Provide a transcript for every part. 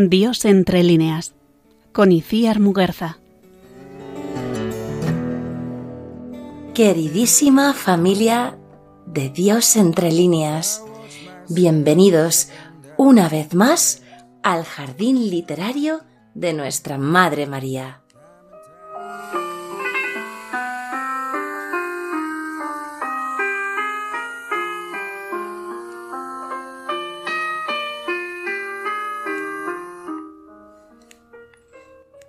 Dios entre líneas, con Iciar Muguerza. Queridísima familia de Dios entre líneas, bienvenidos una vez más al jardín literario de nuestra Madre María.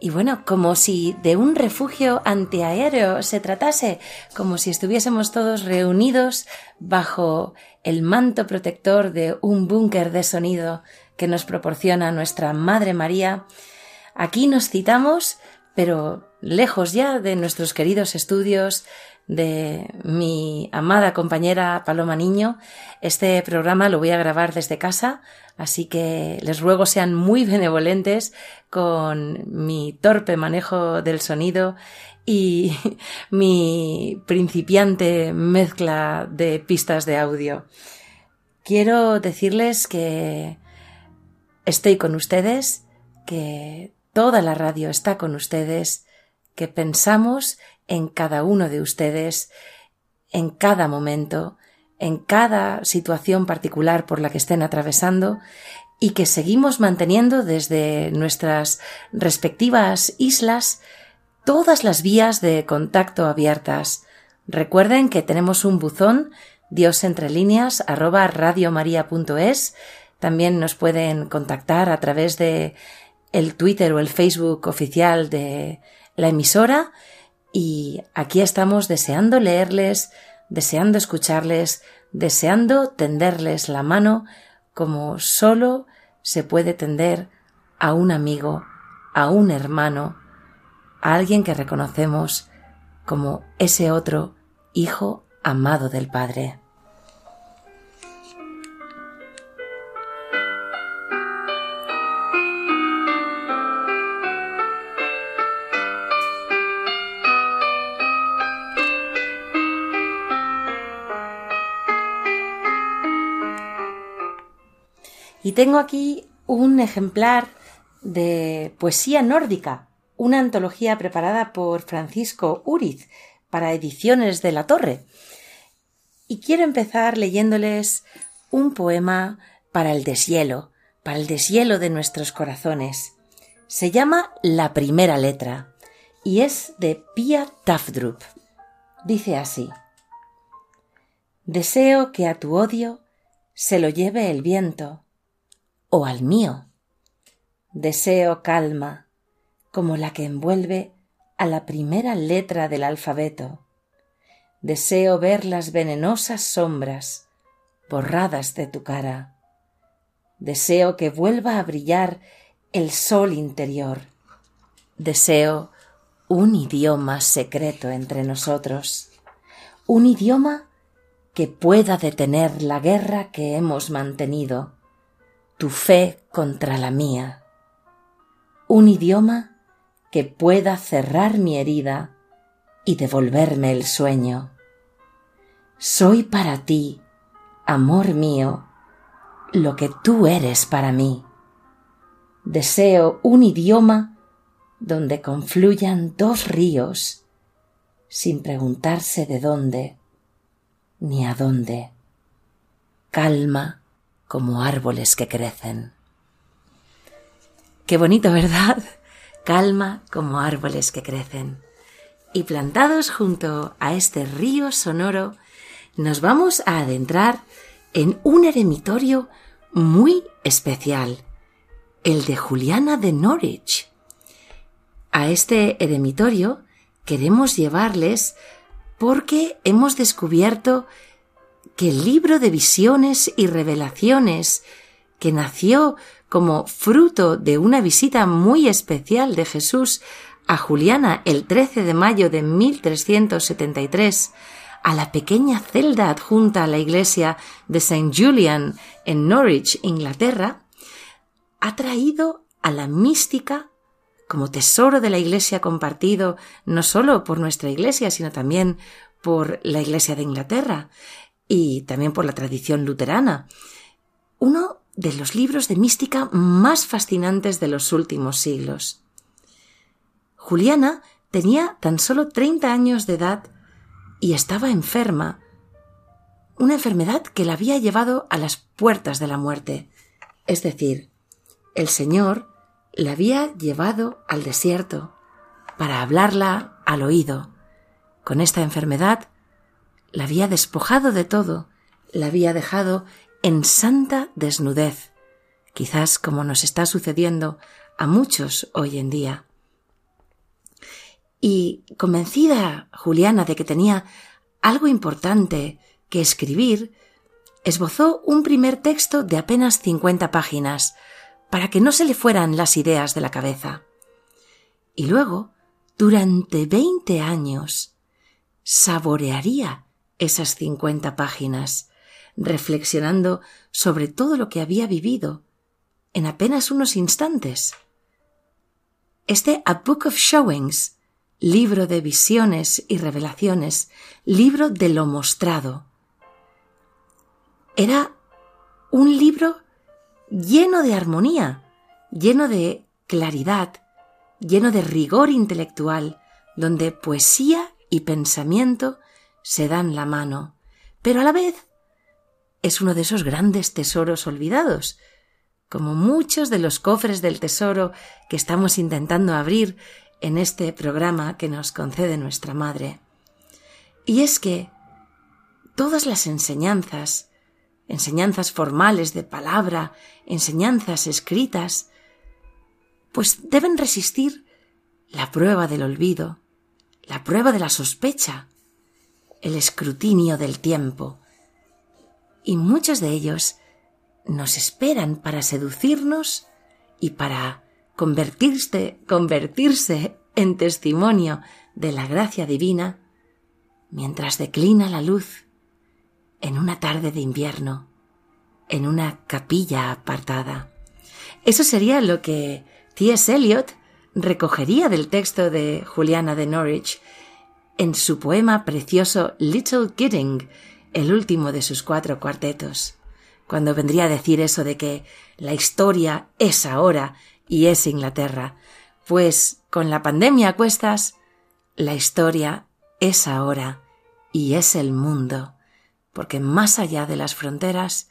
Y bueno, como si de un refugio antiaéreo se tratase, como si estuviésemos todos reunidos bajo el manto protector de un búnker de sonido que nos proporciona nuestra Madre María, aquí nos citamos, pero lejos ya de nuestros queridos estudios, de mi amada compañera Paloma Niño. Este programa lo voy a grabar desde casa, así que les ruego sean muy benevolentes con mi torpe manejo del sonido y mi principiante mezcla de pistas de audio. Quiero decirles que estoy con ustedes, que toda la radio está con ustedes, que pensamos en cada uno de ustedes, en cada momento, en cada situación particular por la que estén atravesando y que seguimos manteniendo desde nuestras respectivas islas todas las vías de contacto abiertas. Recuerden que tenemos un buzón Dios entre líneas arroba radiomaria.es. También nos pueden contactar a través de el Twitter o el Facebook oficial de la emisora y aquí estamos deseando leerles, deseando escucharles, deseando tenderles la mano como solo se puede tender a un amigo, a un hermano, a alguien que reconocemos como ese otro hijo amado del Padre. Y tengo aquí un ejemplar de poesía nórdica, una antología preparada por Francisco Uriz para Ediciones de la Torre. Y quiero empezar leyéndoles un poema para el deshielo, para el deshielo de nuestros corazones. Se llama La primera letra y es de Pia Tafdrup. Dice así: Deseo que a tu odio se lo lleve el viento o al mío. Deseo calma, como la que envuelve a la primera letra del alfabeto. Deseo ver las venenosas sombras borradas de tu cara. Deseo que vuelva a brillar el sol interior. Deseo un idioma secreto entre nosotros, un idioma que pueda detener la guerra que hemos mantenido tu fe contra la mía. Un idioma que pueda cerrar mi herida y devolverme el sueño. Soy para ti, amor mío, lo que tú eres para mí. Deseo un idioma donde confluyan dos ríos sin preguntarse de dónde ni a dónde. Calma como árboles que crecen. Qué bonito, ¿verdad? Calma como árboles que crecen. Y plantados junto a este río sonoro, nos vamos a adentrar en un eremitorio muy especial, el de Juliana de Norwich. A este eremitorio queremos llevarles porque hemos descubierto que el libro de visiones y revelaciones, que nació como fruto de una visita muy especial de Jesús a Juliana el 13 de mayo de 1373, a la pequeña celda adjunta a la iglesia de St. Julian en Norwich, Inglaterra, ha traído a la mística como tesoro de la iglesia compartido no solo por nuestra iglesia, sino también por la iglesia de Inglaterra, y también por la tradición luterana. Uno de los libros de mística más fascinantes de los últimos siglos. Juliana tenía tan solo 30 años de edad y estaba enferma, una enfermedad que la había llevado a las puertas de la muerte. Es decir, el Señor la había llevado al desierto para hablarla al oído. Con esta enfermedad la había despojado de todo, la había dejado en santa desnudez, quizás como nos está sucediendo a muchos hoy en día. Y convencida Juliana de que tenía algo importante que escribir, esbozó un primer texto de apenas cincuenta páginas, para que no se le fueran las ideas de la cabeza. Y luego, durante veinte años, saborearía esas cincuenta páginas, reflexionando sobre todo lo que había vivido en apenas unos instantes. Este A Book of Showings, libro de visiones y revelaciones, libro de lo mostrado, era un libro lleno de armonía, lleno de claridad, lleno de rigor intelectual, donde poesía y pensamiento se dan la mano, pero a la vez es uno de esos grandes tesoros olvidados, como muchos de los cofres del tesoro que estamos intentando abrir en este programa que nos concede nuestra Madre. Y es que todas las enseñanzas, enseñanzas formales de palabra, enseñanzas escritas, pues deben resistir la prueba del olvido, la prueba de la sospecha, el escrutinio del tiempo. Y muchos de ellos nos esperan para seducirnos y para convertirse, convertirse en testimonio de la gracia divina mientras declina la luz en una tarde de invierno, en una capilla apartada. Eso sería lo que T.S. Eliot recogería del texto de Juliana de Norwich en su poema precioso Little Kidding, el último de sus cuatro cuartetos, cuando vendría a decir eso de que la historia es ahora y es Inglaterra, pues con la pandemia a cuestas, la historia es ahora y es el mundo, porque más allá de las fronteras,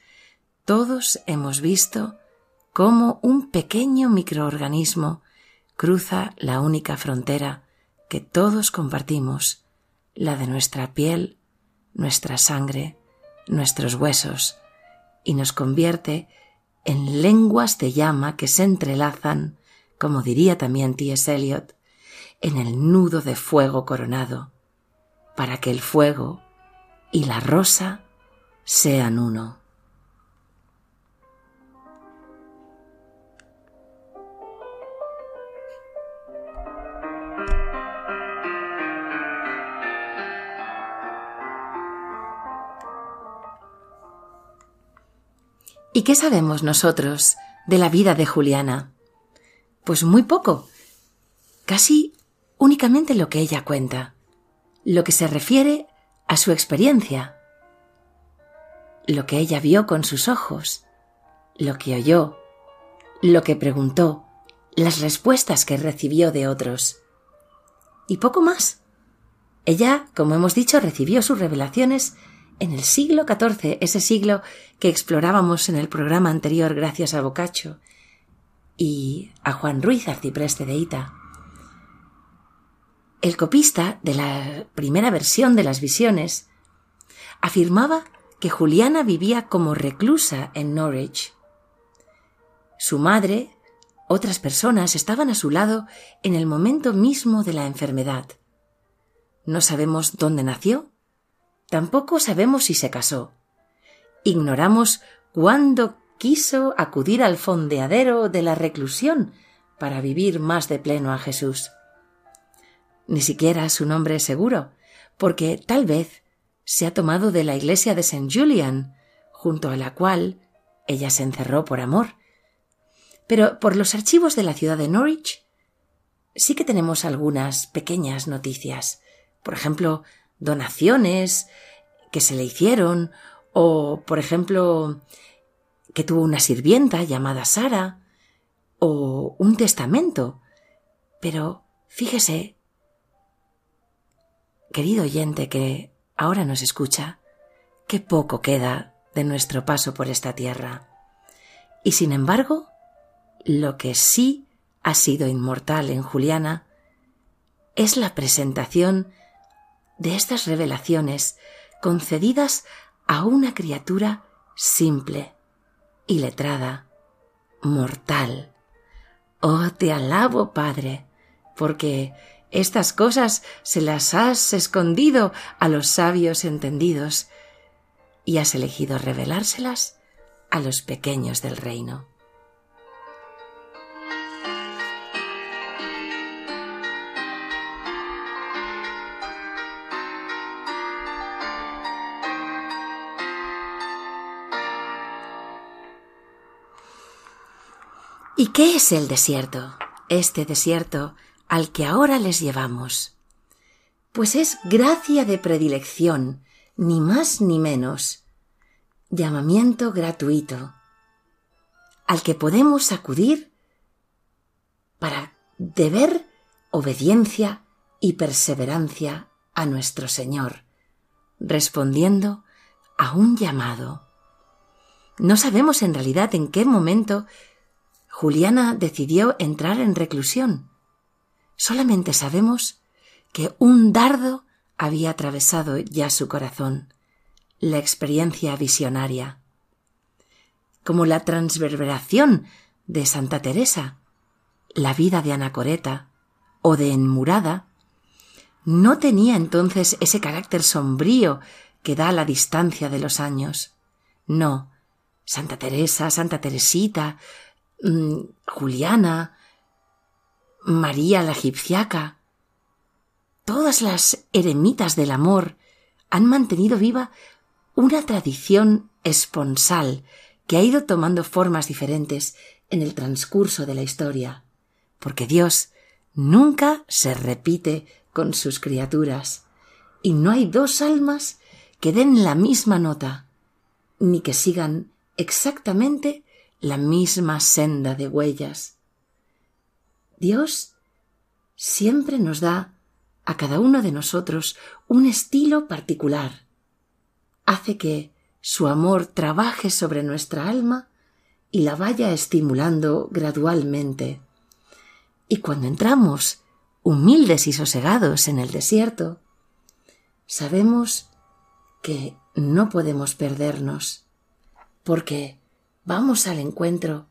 todos hemos visto cómo un pequeño microorganismo cruza la única frontera que todos compartimos, la de nuestra piel, nuestra sangre, nuestros huesos, y nos convierte en lenguas de llama que se entrelazan, como diría también T.S. Eliot, en el nudo de fuego coronado, para que el fuego y la rosa sean uno. ¿Y qué sabemos nosotros de la vida de Juliana? Pues muy poco, casi únicamente lo que ella cuenta, lo que se refiere a su experiencia, lo que ella vio con sus ojos, lo que oyó, lo que preguntó, las respuestas que recibió de otros. Y poco más. Ella, como hemos dicho, recibió sus revelaciones en el siglo XIV, ese siglo que explorábamos en el programa anterior gracias a Boccaccio y a Juan Ruiz, arcipreste de Ita. El copista de la primera versión de las visiones afirmaba que Juliana vivía como reclusa en Norwich. Su madre, otras personas estaban a su lado en el momento mismo de la enfermedad. No sabemos dónde nació, Tampoco sabemos si se casó. Ignoramos cuándo quiso acudir al fondeadero de la reclusión para vivir más de pleno a Jesús. Ni siquiera su nombre es seguro, porque tal vez se ha tomado de la iglesia de St. Julian, junto a la cual ella se encerró por amor. Pero por los archivos de la ciudad de Norwich sí que tenemos algunas pequeñas noticias. Por ejemplo, donaciones que se le hicieron o, por ejemplo, que tuvo una sirvienta llamada Sara, o un testamento. Pero fíjese, querido oyente que ahora nos escucha, qué poco queda de nuestro paso por esta tierra. Y sin embargo, lo que sí ha sido inmortal en Juliana es la presentación de estas revelaciones concedidas a una criatura simple, iletrada, mortal. Oh, te alabo, Padre, porque estas cosas se las has escondido a los sabios entendidos y has elegido revelárselas a los pequeños del reino. ¿Y qué es el desierto? Este desierto al que ahora les llevamos. Pues es gracia de predilección, ni más ni menos, llamamiento gratuito, al que podemos acudir para deber obediencia y perseverancia a nuestro Señor, respondiendo a un llamado. No sabemos en realidad en qué momento Juliana decidió entrar en reclusión. Solamente sabemos que un dardo había atravesado ya su corazón, la experiencia visionaria. Como la transverberación de Santa Teresa, la vida de Anacoreta o de Enmurada, no tenía entonces ese carácter sombrío que da la distancia de los años. No, Santa Teresa, Santa Teresita, Juliana, María la egipciaca, todas las eremitas del amor han mantenido viva una tradición esponsal que ha ido tomando formas diferentes en el transcurso de la historia, porque Dios nunca se repite con sus criaturas, y no hay dos almas que den la misma nota, ni que sigan exactamente la misma senda de huellas. Dios siempre nos da a cada uno de nosotros un estilo particular. Hace que su amor trabaje sobre nuestra alma y la vaya estimulando gradualmente. Y cuando entramos humildes y sosegados en el desierto, sabemos que no podemos perdernos, porque vamos al encuentro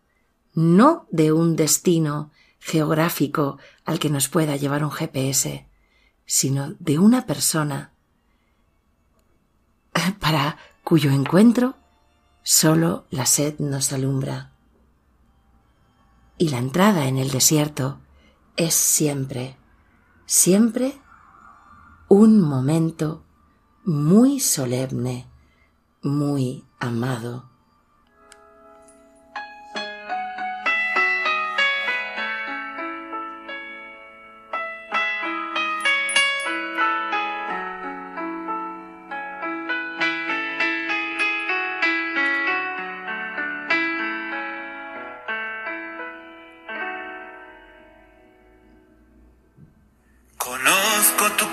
no de un destino geográfico al que nos pueda llevar un GPS, sino de una persona para cuyo encuentro solo la sed nos alumbra. Y la entrada en el desierto es siempre, siempre un momento muy solemne, muy amado.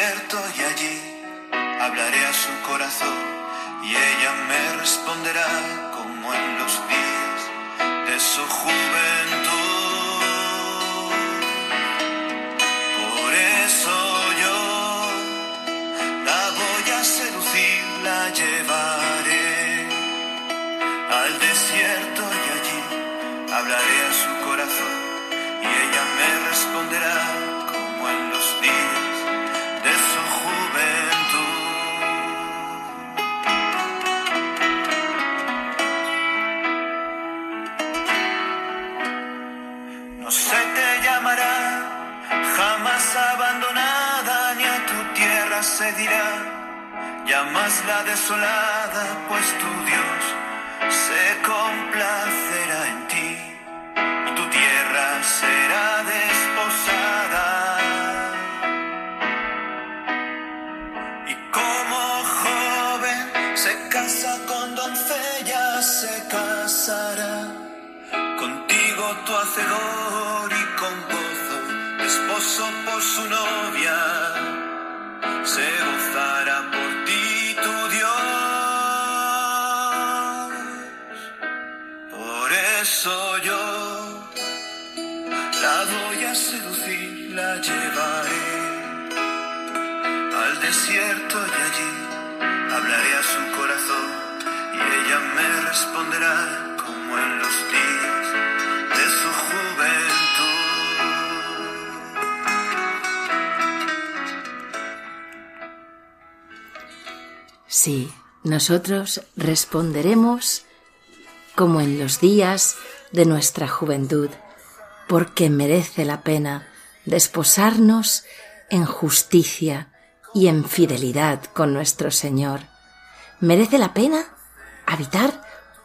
y allí hablaré a su corazón y ella me responderá en los días de su juventud. Dirá, llamas la desolada, pues tu Dios se complacerá en ti y tu tierra será desposada. Y como joven se casa con doncella, se casará contigo tu hacedor y con gozo, esposo por su novia, llevaré al desierto y allí hablaré a su corazón y ella me responderá como en los días de su juventud. Sí, nosotros responderemos como en los días de nuestra juventud, porque merece la pena desposarnos en justicia y en fidelidad con nuestro Señor. Merece la pena habitar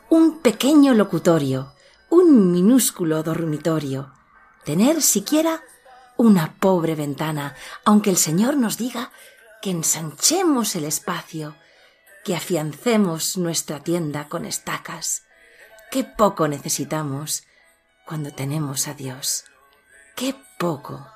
un pequeño locutorio, un minúsculo dormitorio, tener siquiera una pobre ventana, aunque el Señor nos diga que ensanchemos el espacio, que afiancemos nuestra tienda con estacas. Qué poco necesitamos cuando tenemos a Dios. Qué poco.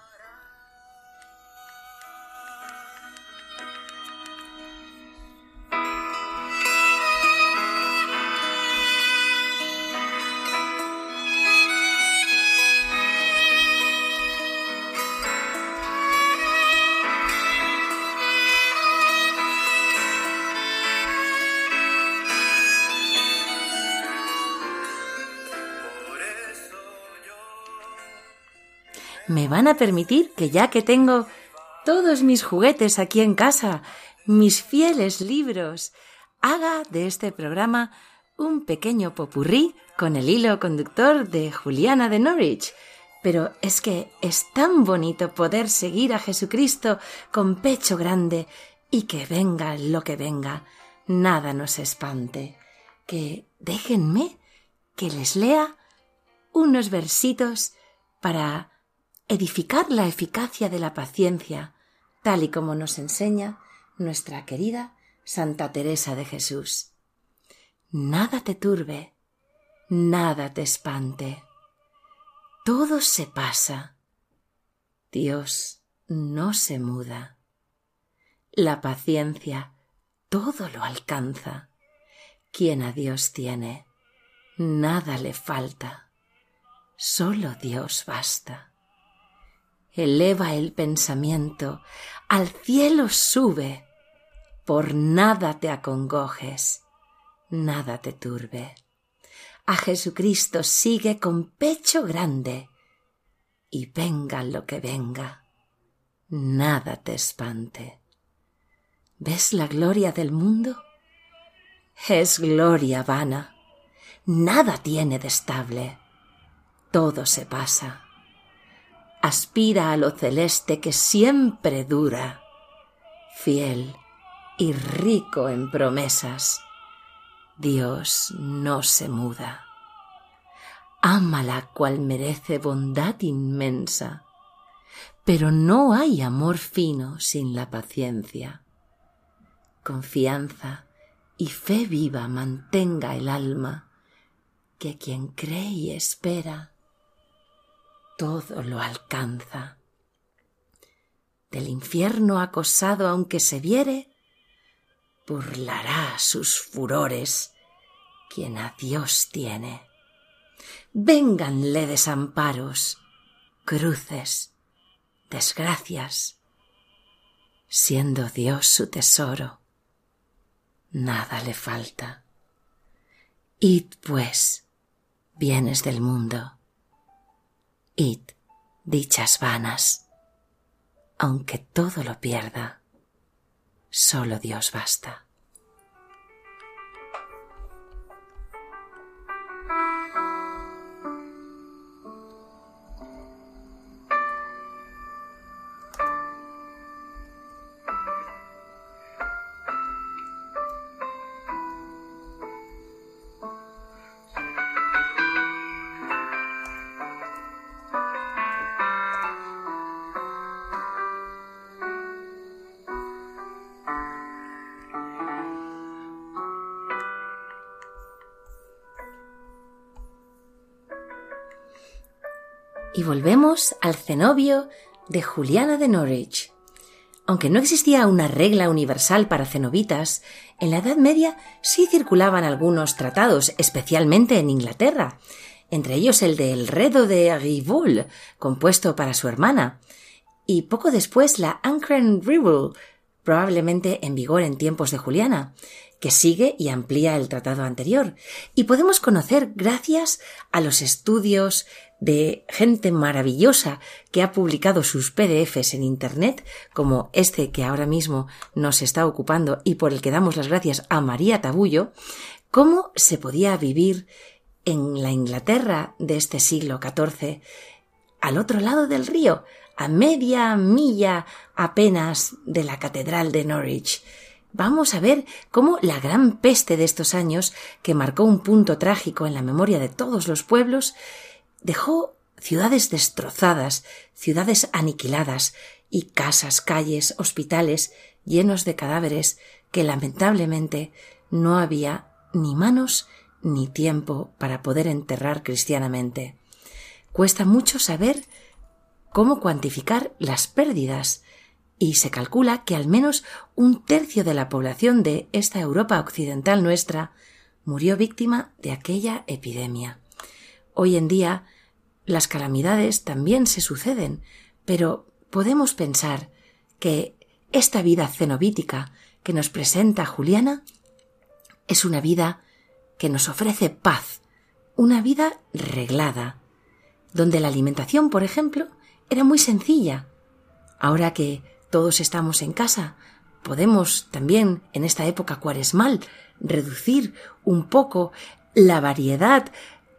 Me van a permitir que ya que tengo todos mis juguetes aquí en casa, mis fieles libros, haga de este programa un pequeño popurrí con el hilo conductor de Juliana de Norwich. Pero es que es tan bonito poder seguir a Jesucristo con pecho grande y que venga lo que venga, nada nos espante. Que déjenme que les lea unos versitos para edificar la eficacia de la paciencia, tal y como nos enseña nuestra querida Santa Teresa de Jesús. Nada te turbe, nada te espante. Todo se pasa. Dios no se muda. La paciencia todo lo alcanza. Quien a Dios tiene, nada le falta. Solo Dios basta eleva el pensamiento, al cielo sube. Por nada te acongojes, nada te turbe. A Jesucristo sigue con pecho grande, y venga lo que venga, nada te espante. ¿Ves la gloria del mundo? Es gloria vana, nada tiene de estable, todo se pasa aspira a lo celeste que siempre dura, fiel y rico en promesas. Dios no se muda. Ámala cual merece bondad inmensa, pero no hay amor fino sin la paciencia. Confianza y fe viva mantenga el alma, que quien cree y espera todo lo alcanza. Del infierno acosado aunque se viere, burlará sus furores quien a Dios tiene. Vénganle desamparos, cruces, desgracias, siendo Dios su tesoro, nada le falta. Id, pues, bienes del mundo, Id, dichas vanas, aunque todo lo pierda, solo Dios basta. Volvemos al cenobio de Juliana de Norwich. Aunque no existía una regla universal para cenobitas, en la Edad Media sí circulaban algunos tratados, especialmente en Inglaterra, entre ellos el de El Redo de Rivul, compuesto para su hermana, y poco después la Ancren Rivul, probablemente en vigor en tiempos de Juliana, que sigue y amplía el tratado anterior, y podemos conocer gracias a los estudios de gente maravillosa que ha publicado sus PDFs en Internet, como este que ahora mismo nos está ocupando y por el que damos las gracias a María Tabullo, cómo se podía vivir en la Inglaterra de este siglo XIV, al otro lado del río, a media milla apenas de la Catedral de Norwich. Vamos a ver cómo la gran peste de estos años, que marcó un punto trágico en la memoria de todos los pueblos, Dejó ciudades destrozadas, ciudades aniquiladas y casas, calles, hospitales llenos de cadáveres que lamentablemente no había ni manos ni tiempo para poder enterrar cristianamente. Cuesta mucho saber cómo cuantificar las pérdidas y se calcula que al menos un tercio de la población de esta Europa occidental nuestra murió víctima de aquella epidemia. Hoy en día las calamidades también se suceden, pero podemos pensar que esta vida cenobítica que nos presenta Juliana es una vida que nos ofrece paz, una vida reglada, donde la alimentación, por ejemplo, era muy sencilla. Ahora que todos estamos en casa, podemos también en esta época cuaresmal reducir un poco la variedad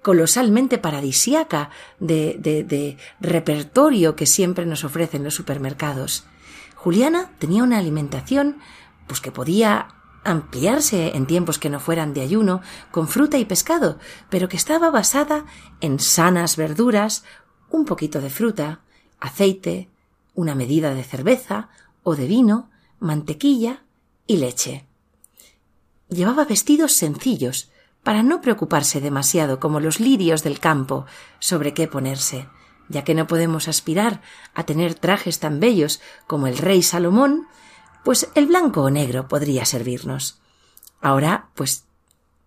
colosalmente paradisiaca de, de, repertorio que siempre nos ofrecen los supermercados. Juliana tenía una alimentación pues que podía ampliarse en tiempos que no fueran de ayuno, con fruta y pescado, pero que estaba basada en sanas verduras, un poquito de fruta, aceite, una medida de cerveza o de vino, mantequilla y leche. Llevaba vestidos sencillos, para no preocuparse demasiado como los lirios del campo sobre qué ponerse, ya que no podemos aspirar a tener trajes tan bellos como el rey Salomón, pues el blanco o negro podría servirnos. Ahora, pues,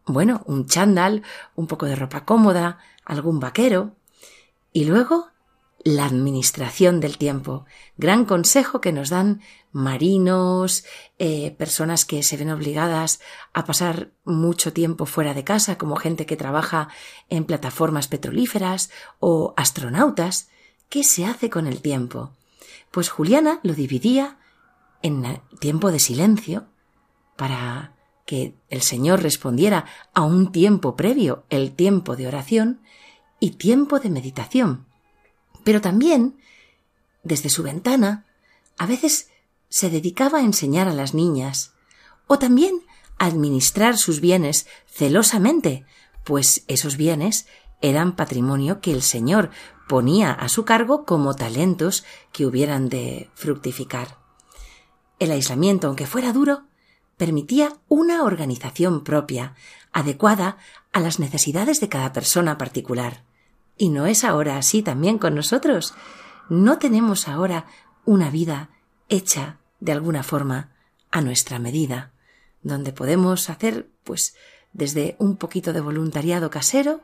bueno, un chándal, un poco de ropa cómoda, algún vaquero, y luego la administración del tiempo. Gran consejo que nos dan marinos, eh, personas que se ven obligadas a pasar mucho tiempo fuera de casa, como gente que trabaja en plataformas petrolíferas o astronautas. ¿Qué se hace con el tiempo? Pues Juliana lo dividía en tiempo de silencio para que el Señor respondiera a un tiempo previo, el tiempo de oración, y tiempo de meditación pero también, desde su ventana, a veces se dedicaba a enseñar a las niñas, o también a administrar sus bienes celosamente, pues esos bienes eran patrimonio que el Señor ponía a su cargo como talentos que hubieran de fructificar. El aislamiento, aunque fuera duro, permitía una organización propia, adecuada a las necesidades de cada persona particular. ¿Y no es ahora así también con nosotros? ¿No tenemos ahora una vida hecha de alguna forma a nuestra medida, donde podemos hacer, pues, desde un poquito de voluntariado casero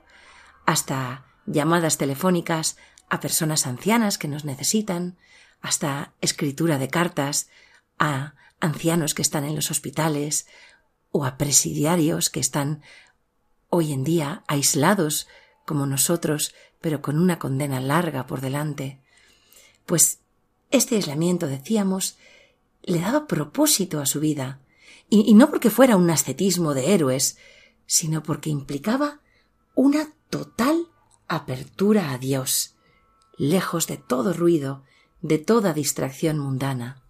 hasta llamadas telefónicas a personas ancianas que nos necesitan, hasta escritura de cartas a ancianos que están en los hospitales o a presidiarios que están hoy en día aislados como nosotros, pero con una condena larga por delante. Pues este aislamiento, decíamos, le daba propósito a su vida, y, y no porque fuera un ascetismo de héroes, sino porque implicaba una total apertura a Dios, lejos de todo ruido, de toda distracción mundana.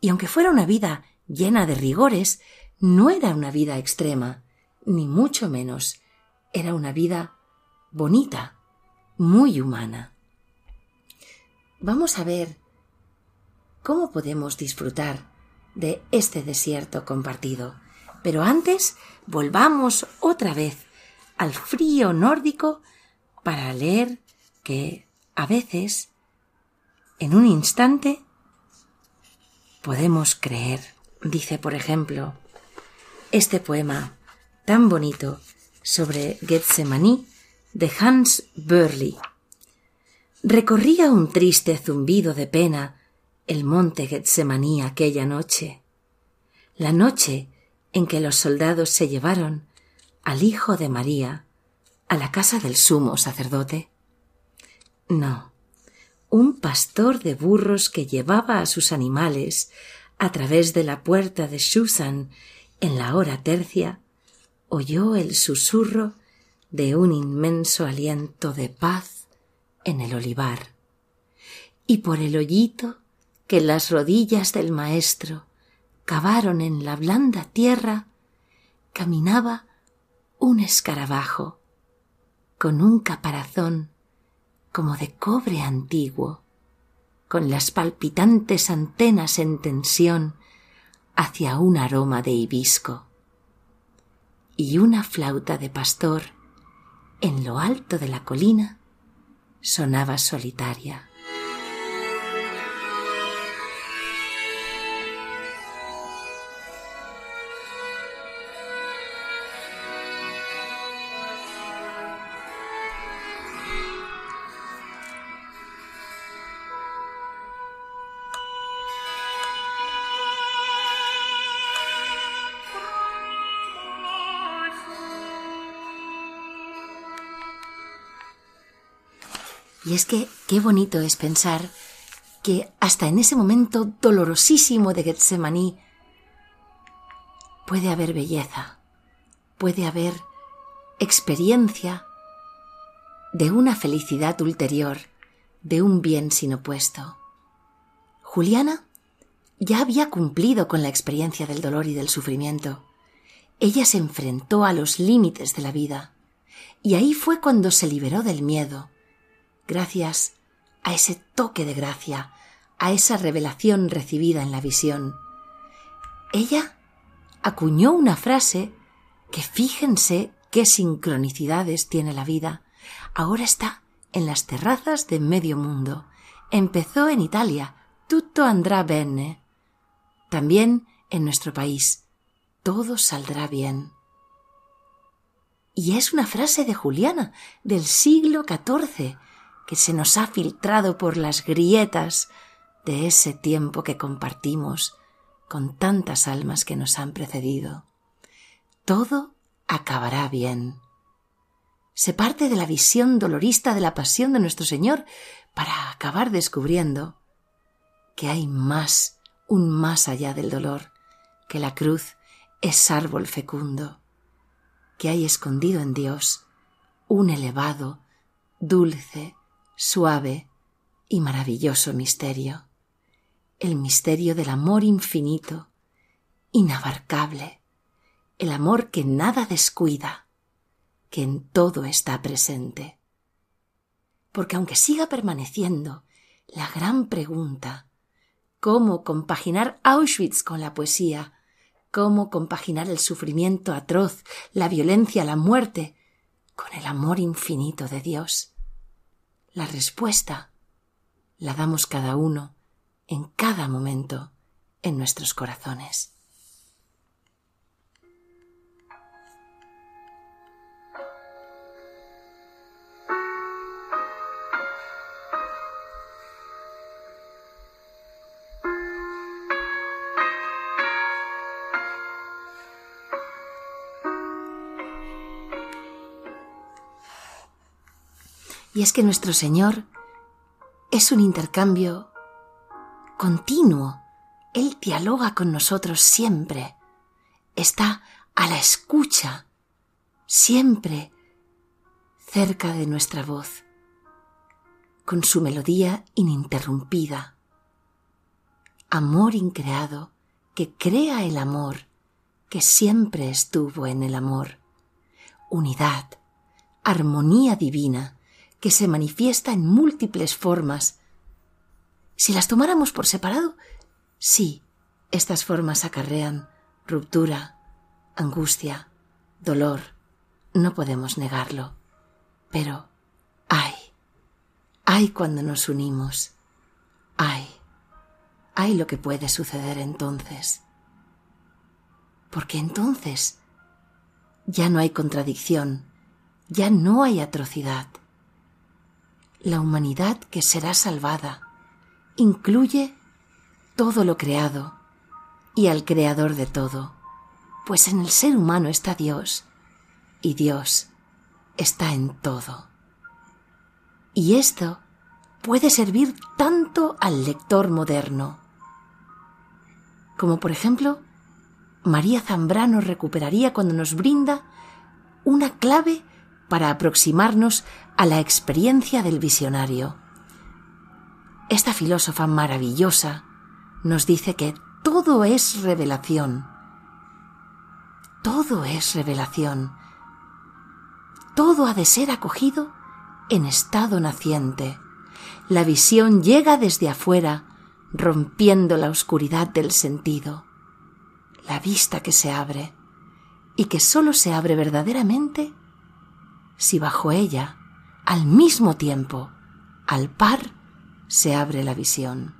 Y aunque fuera una vida llena de rigores, no era una vida extrema, ni mucho menos, era una vida bonita, muy humana. Vamos a ver cómo podemos disfrutar de este desierto compartido. Pero antes volvamos otra vez al frío nórdico para leer que a veces, en un instante, podemos creer, dice por ejemplo, este poema tan bonito sobre Getsemaní de Hans Burley. Recorría un triste zumbido de pena el monte Getsemaní aquella noche, la noche en que los soldados se llevaron al hijo de María a la casa del sumo sacerdote. No, un pastor de burros que llevaba a sus animales a través de la puerta de Susan en la hora tercia, oyó el susurro de un inmenso aliento de paz en el olivar. Y por el hoyito que las rodillas del maestro cavaron en la blanda tierra, caminaba un escarabajo con un caparazón como de cobre antiguo, con las palpitantes antenas en tensión hacia un aroma de hibisco. Y una flauta de pastor en lo alto de la colina sonaba solitaria. Y es que qué bonito es pensar que hasta en ese momento dolorosísimo de Getsemaní puede haber belleza, puede haber experiencia de una felicidad ulterior, de un bien sin opuesto. Juliana ya había cumplido con la experiencia del dolor y del sufrimiento. Ella se enfrentó a los límites de la vida, y ahí fue cuando se liberó del miedo, gracias a ese toque de gracia, a esa revelación recibida en la visión. Ella acuñó una frase que fíjense qué sincronicidades tiene la vida. Ahora está en las terrazas de medio mundo. Empezó en Italia, tutto andrà bene. También en nuestro país, todo saldrá bien. Y es una frase de Juliana, del siglo XIV, que se nos ha filtrado por las grietas de ese tiempo que compartimos con tantas almas que nos han precedido. Todo acabará bien. Se parte de la visión dolorista de la pasión de nuestro Señor para acabar descubriendo que hay más, un más allá del dolor, que la cruz es árbol fecundo, que hay escondido en Dios un elevado, dulce, suave y maravilloso misterio, el misterio del amor infinito, inabarcable, el amor que nada descuida, que en todo está presente. Porque aunque siga permaneciendo la gran pregunta, cómo compaginar Auschwitz con la poesía, cómo compaginar el sufrimiento atroz, la violencia, la muerte, con el amor infinito de Dios, la respuesta la damos cada uno en cada momento en nuestros corazones. Y es que nuestro Señor es un intercambio continuo. Él dialoga con nosotros siempre. Está a la escucha, siempre cerca de nuestra voz, con su melodía ininterrumpida. Amor increado que crea el amor, que siempre estuvo en el amor. Unidad, armonía divina, que se manifiesta en múltiples formas. Si las tomáramos por separado, sí, estas formas acarrean ruptura, angustia, dolor, no podemos negarlo. Pero hay, Ay cuando nos unimos. Ay, ay lo que puede suceder entonces. Porque entonces ya no hay contradicción, ya no hay atrocidad. La humanidad que será salvada incluye todo lo creado y al creador de todo, pues en el ser humano está Dios y Dios está en todo. Y esto puede servir tanto al lector moderno, como por ejemplo María Zambrano recuperaría cuando nos brinda una clave para aproximarnos a la experiencia del visionario. Esta filósofa maravillosa nos dice que todo es revelación. Todo es revelación. Todo ha de ser acogido en estado naciente. La visión llega desde afuera, rompiendo la oscuridad del sentido. La vista que se abre, y que sólo se abre verdaderamente si bajo ella, al mismo tiempo, al par, se abre la visión.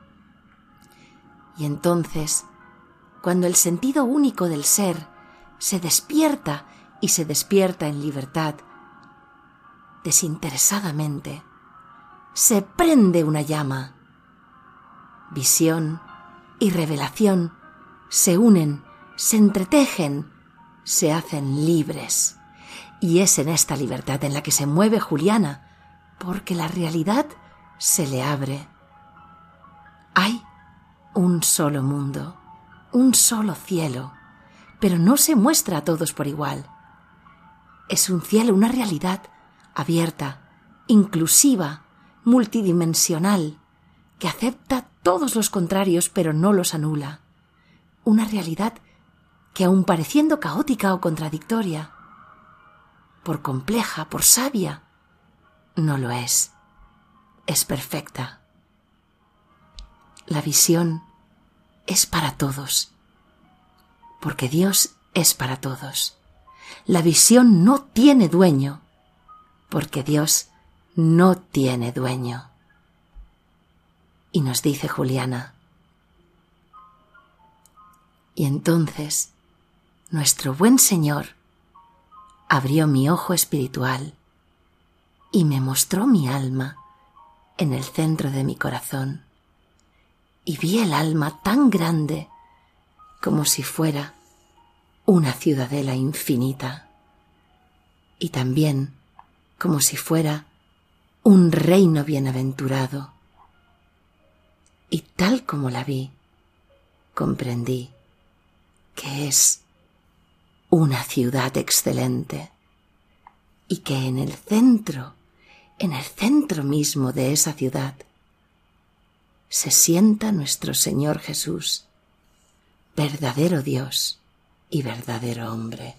Y entonces, cuando el sentido único del ser se despierta y se despierta en libertad, desinteresadamente, se prende una llama. Visión y revelación se unen, se entretejen, se hacen libres. Y es en esta libertad en la que se mueve Juliana, porque la realidad se le abre. Hay un solo mundo, un solo cielo, pero no se muestra a todos por igual. Es un cielo, una realidad abierta, inclusiva, multidimensional, que acepta todos los contrarios pero no los anula. Una realidad que aun pareciendo caótica o contradictoria, por compleja, por sabia, no lo es. Es perfecta. La visión es para todos, porque Dios es para todos. La visión no tiene dueño, porque Dios no tiene dueño. Y nos dice Juliana, y entonces nuestro buen Señor abrió mi ojo espiritual y me mostró mi alma en el centro de mi corazón. Y vi el alma tan grande como si fuera una ciudadela infinita. Y también como si fuera un reino bienaventurado. Y tal como la vi, comprendí que es una ciudad excelente y que en el centro, en el centro mismo de esa ciudad, se sienta nuestro Señor Jesús, verdadero Dios y verdadero hombre.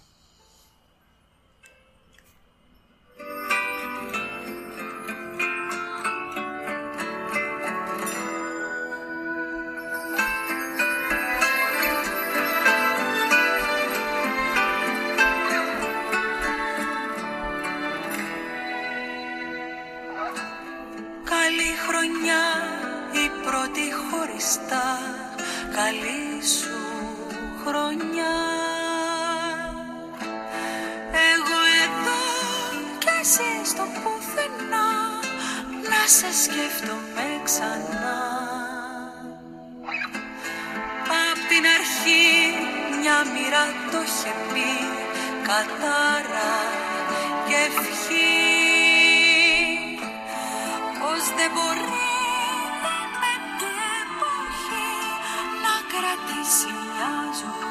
Καλή σου χρονιά. Εγώ εδώ και εσύ στο πουθενά να σε σκέφτομαι ξανά. Απ' την αρχή μια μοίρα το είχε πει κατάρα και ευχή. Πως δεν μπορεί Y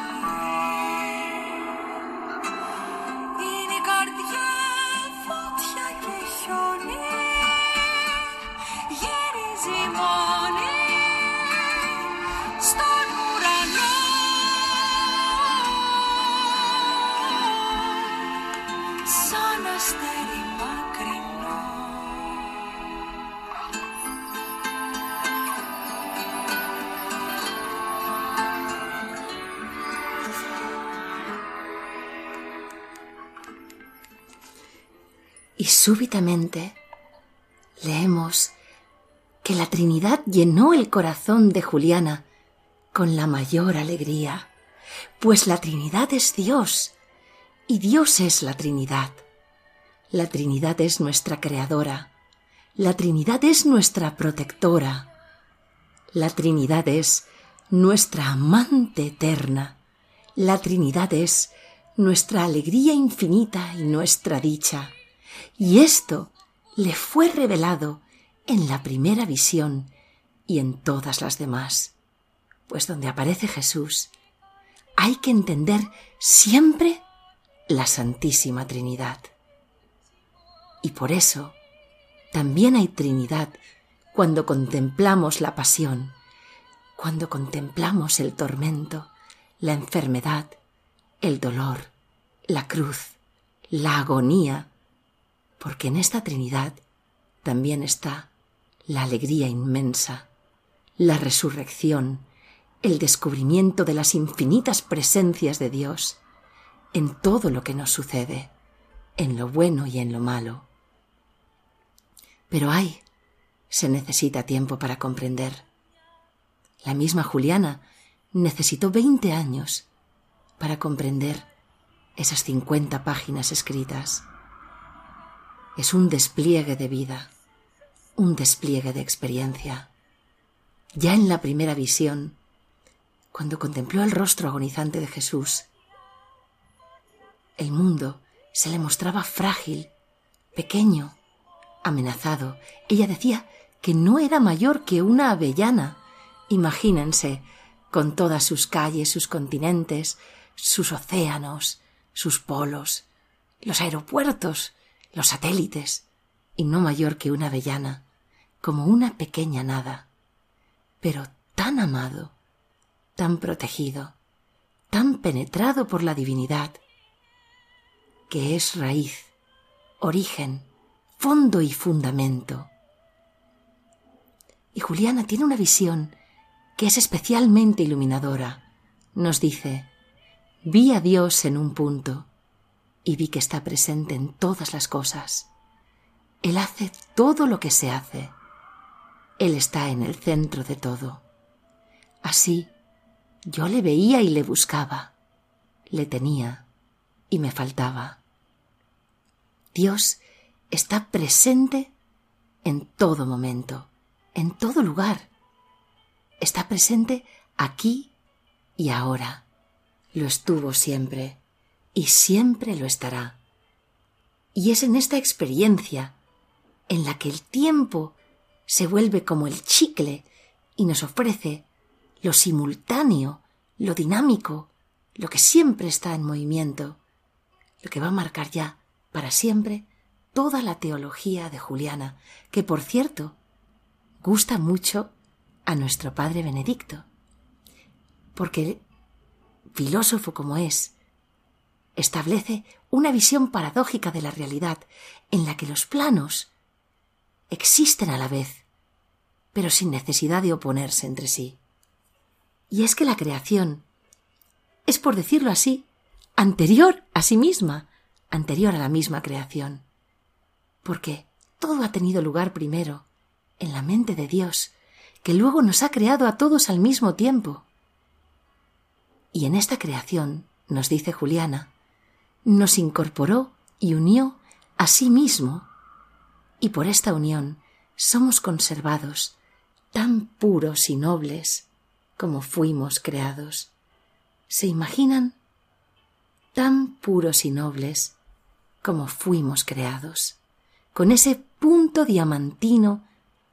súbitamente leemos que la Trinidad llenó el corazón de Juliana con la mayor alegría, pues la Trinidad es Dios y Dios es la Trinidad. La Trinidad es nuestra creadora, la Trinidad es nuestra protectora, la Trinidad es nuestra amante eterna, la Trinidad es nuestra alegría infinita y nuestra dicha. Y esto le fue revelado en la primera visión y en todas las demás. Pues donde aparece Jesús, hay que entender siempre la Santísima Trinidad. Y por eso también hay Trinidad cuando contemplamos la pasión, cuando contemplamos el tormento, la enfermedad, el dolor, la cruz, la agonía, porque en esta Trinidad también está la alegría inmensa, la resurrección, el descubrimiento de las infinitas presencias de Dios en todo lo que nos sucede, en lo bueno y en lo malo. Pero ay, se necesita tiempo para comprender. La misma Juliana necesitó veinte años para comprender esas cincuenta páginas escritas. Es un despliegue de vida un despliegue de experiencia. Ya en la primera visión, cuando contempló el rostro agonizante de Jesús, el mundo se le mostraba frágil, pequeño, amenazado. Ella decía que no era mayor que una avellana. Imagínense, con todas sus calles, sus continentes, sus océanos, sus polos, los aeropuertos, los satélites, y no mayor que una avellana como una pequeña nada, pero tan amado, tan protegido, tan penetrado por la divinidad, que es raíz, origen, fondo y fundamento. Y Juliana tiene una visión que es especialmente iluminadora. Nos dice, vi a Dios en un punto y vi que está presente en todas las cosas. Él hace todo lo que se hace él está en el centro de todo. Así, yo le veía y le buscaba, le tenía y me faltaba. Dios está presente en todo momento, en todo lugar. Está presente aquí y ahora. Lo estuvo siempre y siempre lo estará. Y es en esta experiencia en la que el tiempo se vuelve como el chicle y nos ofrece lo simultáneo, lo dinámico, lo que siempre está en movimiento, lo que va a marcar ya para siempre toda la teología de Juliana, que por cierto gusta mucho a nuestro padre Benedicto, porque filósofo como es, establece una visión paradójica de la realidad en la que los planos existen a la vez pero sin necesidad de oponerse entre sí. Y es que la creación es, por decirlo así, anterior a sí misma, anterior a la misma creación, porque todo ha tenido lugar primero en la mente de Dios, que luego nos ha creado a todos al mismo tiempo. Y en esta creación, nos dice Juliana, nos incorporó y unió a sí mismo, y por esta unión somos conservados tan puros y nobles como fuimos creados. ¿Se imaginan? Tan puros y nobles como fuimos creados, con ese punto diamantino,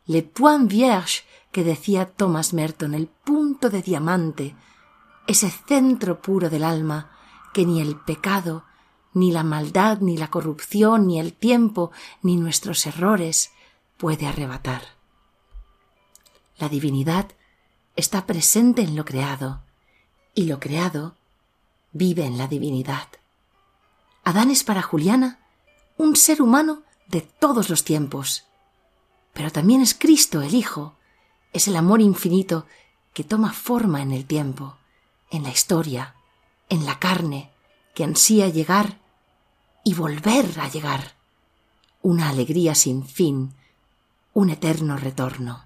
le point vierge que decía Thomas Merton, el punto de diamante, ese centro puro del alma que ni el pecado, ni la maldad, ni la corrupción, ni el tiempo, ni nuestros errores puede arrebatar. La divinidad está presente en lo creado y lo creado vive en la divinidad. Adán es para Juliana un ser humano de todos los tiempos, pero también es Cristo el Hijo, es el amor infinito que toma forma en el tiempo, en la historia, en la carne, que ansía llegar y volver a llegar, una alegría sin fin, un eterno retorno.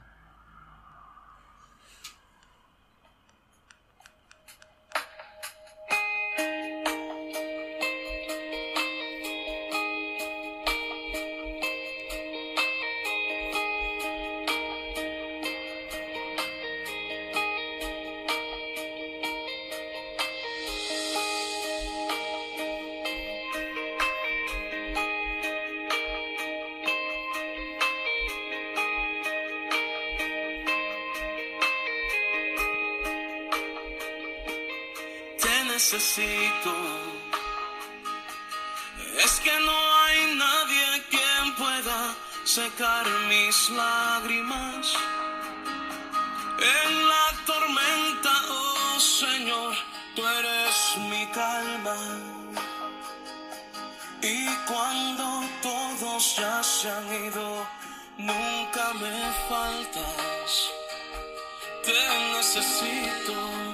Señor, tú eres mi calma. Y cuando todos ya se han ido, nunca me faltas. Te necesito.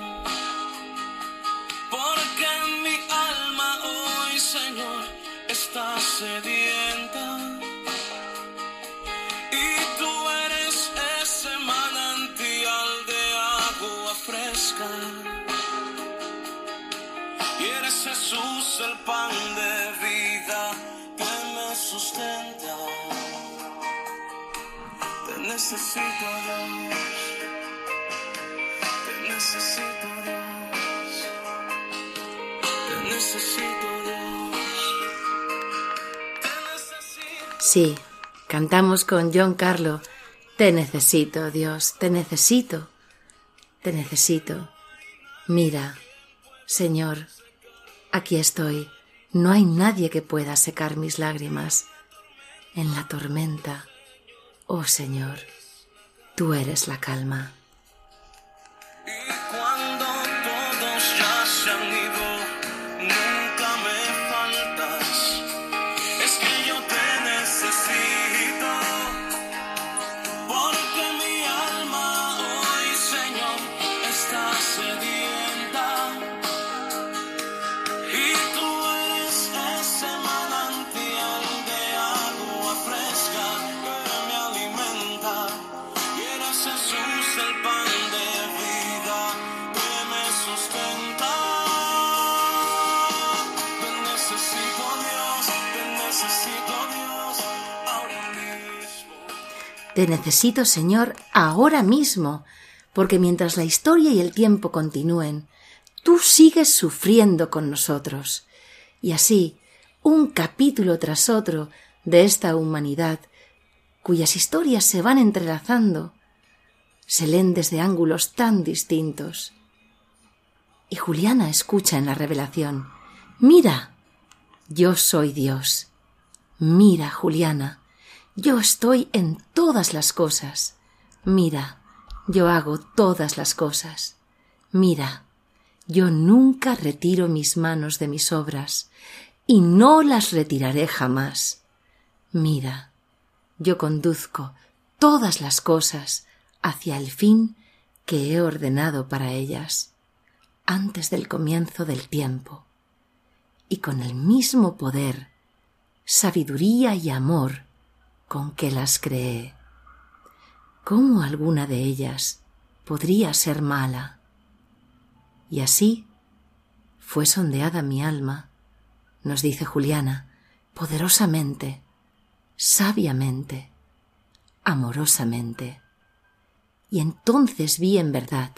Necesito. Te necesito. Te necesito. Sí, cantamos con John Carlo. Te necesito, Dios, te necesito, te necesito. Mira, Señor, aquí estoy. No hay nadie que pueda secar mis lágrimas. En la tormenta, oh Señor, tú eres la calma. Te necesito, Señor, ahora mismo, porque mientras la historia y el tiempo continúen, tú sigues sufriendo con nosotros. Y así, un capítulo tras otro de esta humanidad, cuyas historias se van entrelazando, se leen desde ángulos tan distintos. Y Juliana escucha en la revelación, mira, yo soy Dios. Mira, Juliana, yo estoy en todas las cosas. Mira, yo hago todas las cosas. Mira, yo nunca retiro mis manos de mis obras y no las retiraré jamás. Mira, yo conduzco todas las cosas hacia el fin que he ordenado para ellas antes del comienzo del tiempo y con el mismo poder, sabiduría y amor con que las creé. ¿Cómo alguna de ellas podría ser mala? Y así fue sondeada mi alma, nos dice Juliana, poderosamente, sabiamente, amorosamente. Y entonces vi en verdad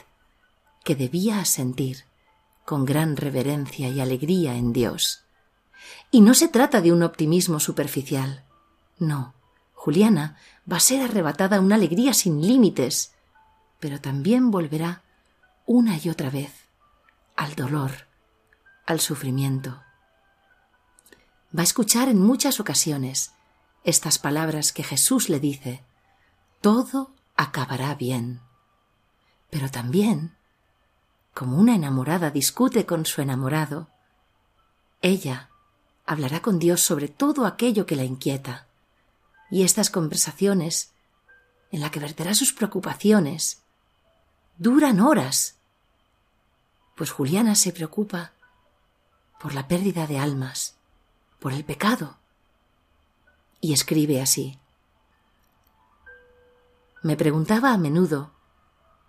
que debía asentir con gran reverencia y alegría en Dios. Y no se trata de un optimismo superficial. No, Juliana va a ser arrebatada una alegría sin límites, pero también volverá una y otra vez al dolor, al sufrimiento. Va a escuchar en muchas ocasiones estas palabras que Jesús le dice, todo acabará bien. Pero también, como una enamorada discute con su enamorado, ella hablará con Dios sobre todo aquello que la inquieta. Y estas conversaciones, en la que verterá sus preocupaciones, duran horas, pues Juliana se preocupa por la pérdida de almas, por el pecado, y escribe así. Me preguntaba a menudo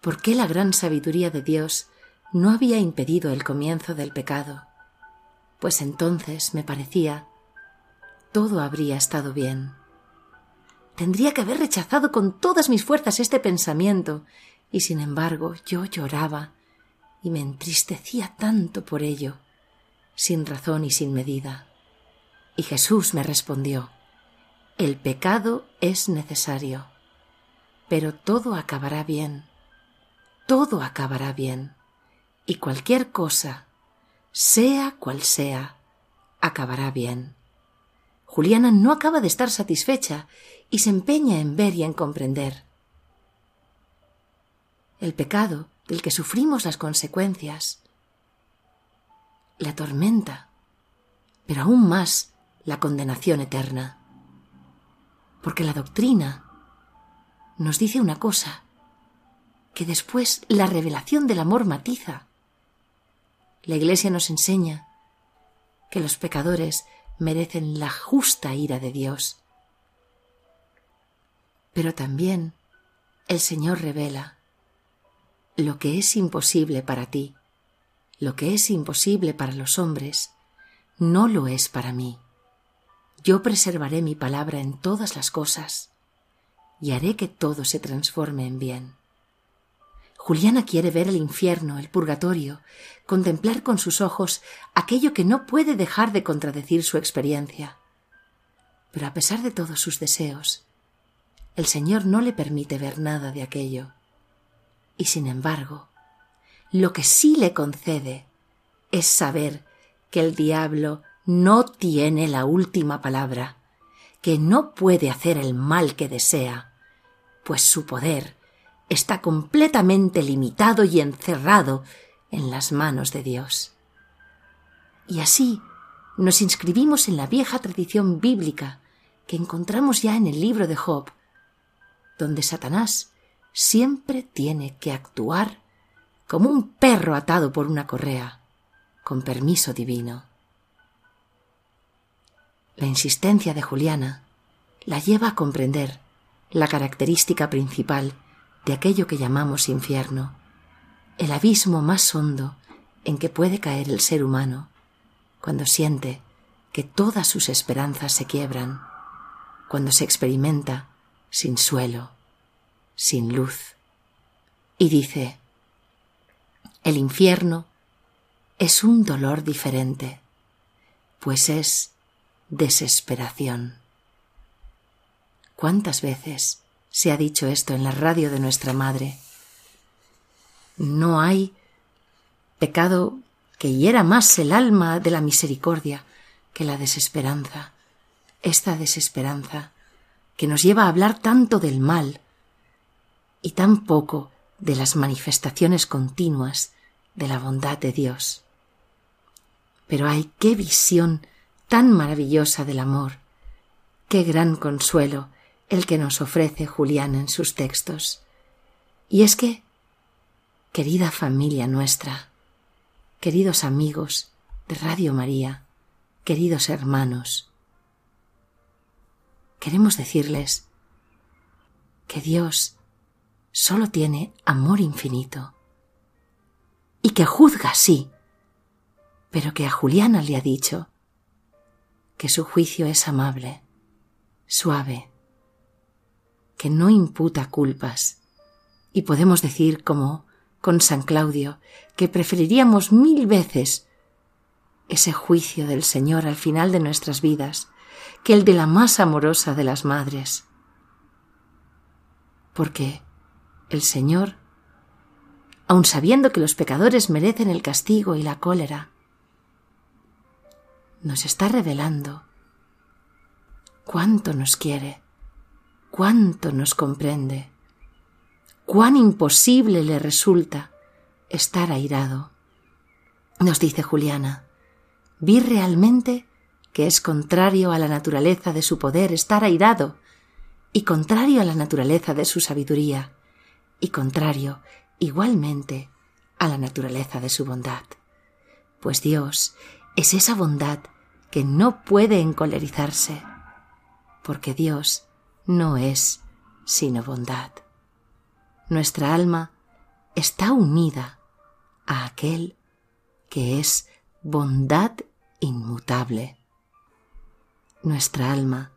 por qué la gran sabiduría de Dios no había impedido el comienzo del pecado, pues entonces me parecía todo habría estado bien. Tendría que haber rechazado con todas mis fuerzas este pensamiento, y sin embargo yo lloraba y me entristecía tanto por ello, sin razón y sin medida. Y Jesús me respondió, El pecado es necesario, pero todo acabará bien, todo acabará bien, y cualquier cosa, sea cual sea, acabará bien. Juliana no acaba de estar satisfecha y se empeña en ver y en comprender. El pecado del que sufrimos las consecuencias la tormenta, pero aún más la condenación eterna. Porque la doctrina nos dice una cosa que después la revelación del amor matiza. La Iglesia nos enseña que los pecadores merecen la justa ira de Dios. Pero también el Señor revela lo que es imposible para ti, lo que es imposible para los hombres, no lo es para mí. Yo preservaré mi palabra en todas las cosas y haré que todo se transforme en bien. Juliana quiere ver el infierno, el purgatorio, contemplar con sus ojos aquello que no puede dejar de contradecir su experiencia. Pero a pesar de todos sus deseos, el Señor no le permite ver nada de aquello. Y sin embargo, lo que sí le concede es saber que el diablo no tiene la última palabra, que no puede hacer el mal que desea, pues su poder está completamente limitado y encerrado en las manos de Dios. Y así nos inscribimos en la vieja tradición bíblica que encontramos ya en el libro de Job, donde Satanás siempre tiene que actuar como un perro atado por una correa, con permiso divino. La insistencia de Juliana la lleva a comprender la característica principal de aquello que llamamos infierno, el abismo más hondo en que puede caer el ser humano cuando siente que todas sus esperanzas se quiebran, cuando se experimenta sin suelo, sin luz. Y dice, el infierno es un dolor diferente, pues es desesperación. ¿Cuántas veces se ha dicho esto en la radio de nuestra madre. No hay pecado que hiera más el alma de la misericordia que la desesperanza, esta desesperanza que nos lleva a hablar tanto del mal y tan poco de las manifestaciones continuas de la bondad de Dios. Pero hay qué visión tan maravillosa del amor, qué gran consuelo el que nos ofrece Julián en sus textos. Y es que, querida familia nuestra, queridos amigos de Radio María, queridos hermanos, queremos decirles que Dios solo tiene amor infinito y que juzga sí, pero que a Juliana le ha dicho que su juicio es amable, suave, que no imputa culpas. Y podemos decir, como con San Claudio, que preferiríamos mil veces ese juicio del Señor al final de nuestras vidas que el de la más amorosa de las madres. Porque el Señor, aun sabiendo que los pecadores merecen el castigo y la cólera, nos está revelando cuánto nos quiere cuánto nos comprende, cuán imposible le resulta estar airado. Nos dice Juliana, vi realmente que es contrario a la naturaleza de su poder estar airado, y contrario a la naturaleza de su sabiduría, y contrario igualmente a la naturaleza de su bondad. Pues Dios es esa bondad que no puede encolerizarse, porque Dios no es sino bondad. Nuestra alma está unida a aquel que es bondad inmutable. Nuestra alma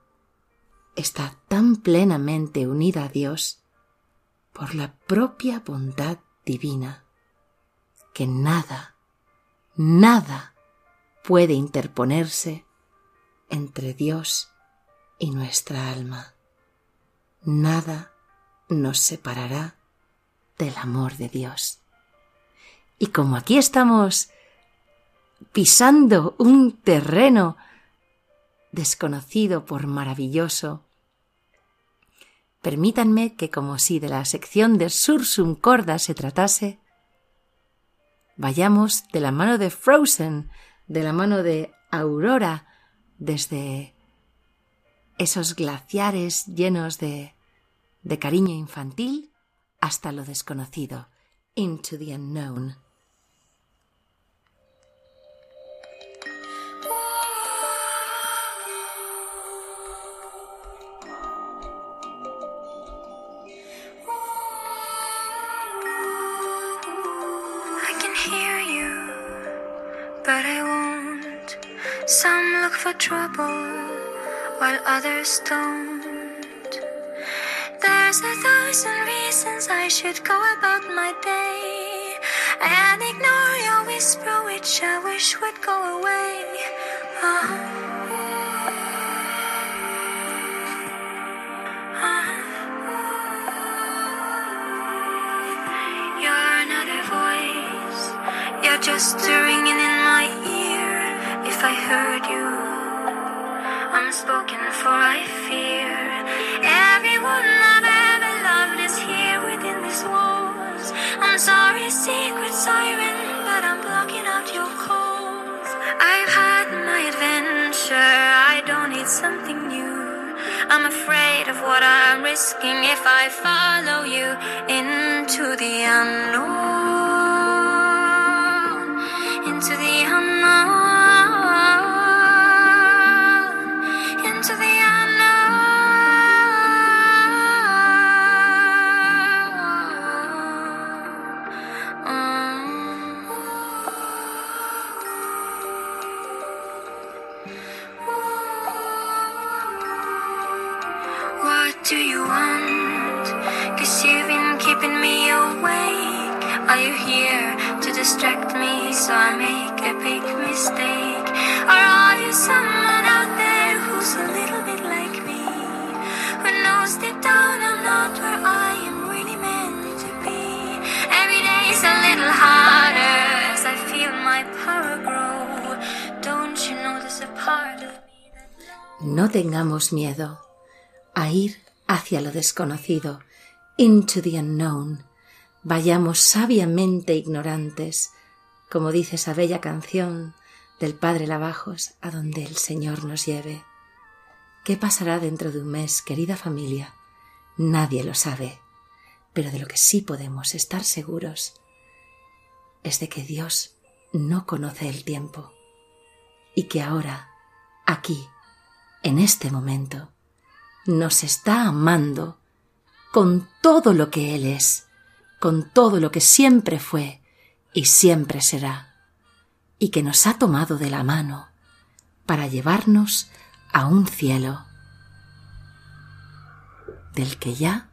está tan plenamente unida a Dios por la propia bondad divina que nada, nada puede interponerse entre Dios y nuestra alma nada nos separará del amor de Dios. Y como aquí estamos pisando un terreno desconocido por maravilloso. Permítanme que, como si de la sección de Sursum Corda se tratase, vayamos de la mano de Frozen, de la mano de Aurora, desde esos glaciares llenos de, de cariño infantil hasta lo desconocido, into the unknown. Trouble while others don't. There's a thousand reasons I should go about my day and ignore your whisper, which I wish would go away. Oh. You're another voice. You're just ringing in my. I heard you unspoken, for I fear everyone I've ever loved is here within these walls. I'm sorry, secret siren, but I'm blocking out your calls. I've had my adventure, I don't need something new. I'm afraid of what I'm risking if I follow you into the unknown, No tengamos miedo a ir hacia lo desconocido, into the unknown vayamos sabiamente ignorantes, como dice esa bella canción del Padre Lavajos, a donde el Señor nos lleve. ¿Qué pasará dentro de un mes, querida familia? Nadie lo sabe, pero de lo que sí podemos estar seguros es de que Dios no conoce el tiempo y que ahora, aquí, en este momento, nos está amando con todo lo que Él es con todo lo que siempre fue y siempre será, y que nos ha tomado de la mano para llevarnos a un cielo del que ya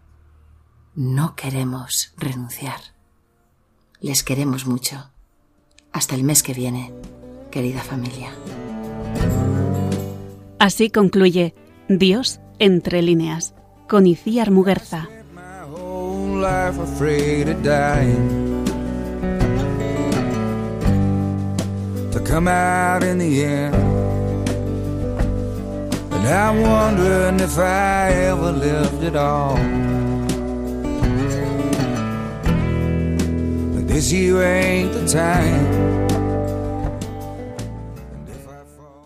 no queremos renunciar. Les queremos mucho. Hasta el mes que viene, querida familia. Así concluye Dios entre líneas con Iciar Muguerza. And I'm wondering if I ever lived at all. But this year ain't the time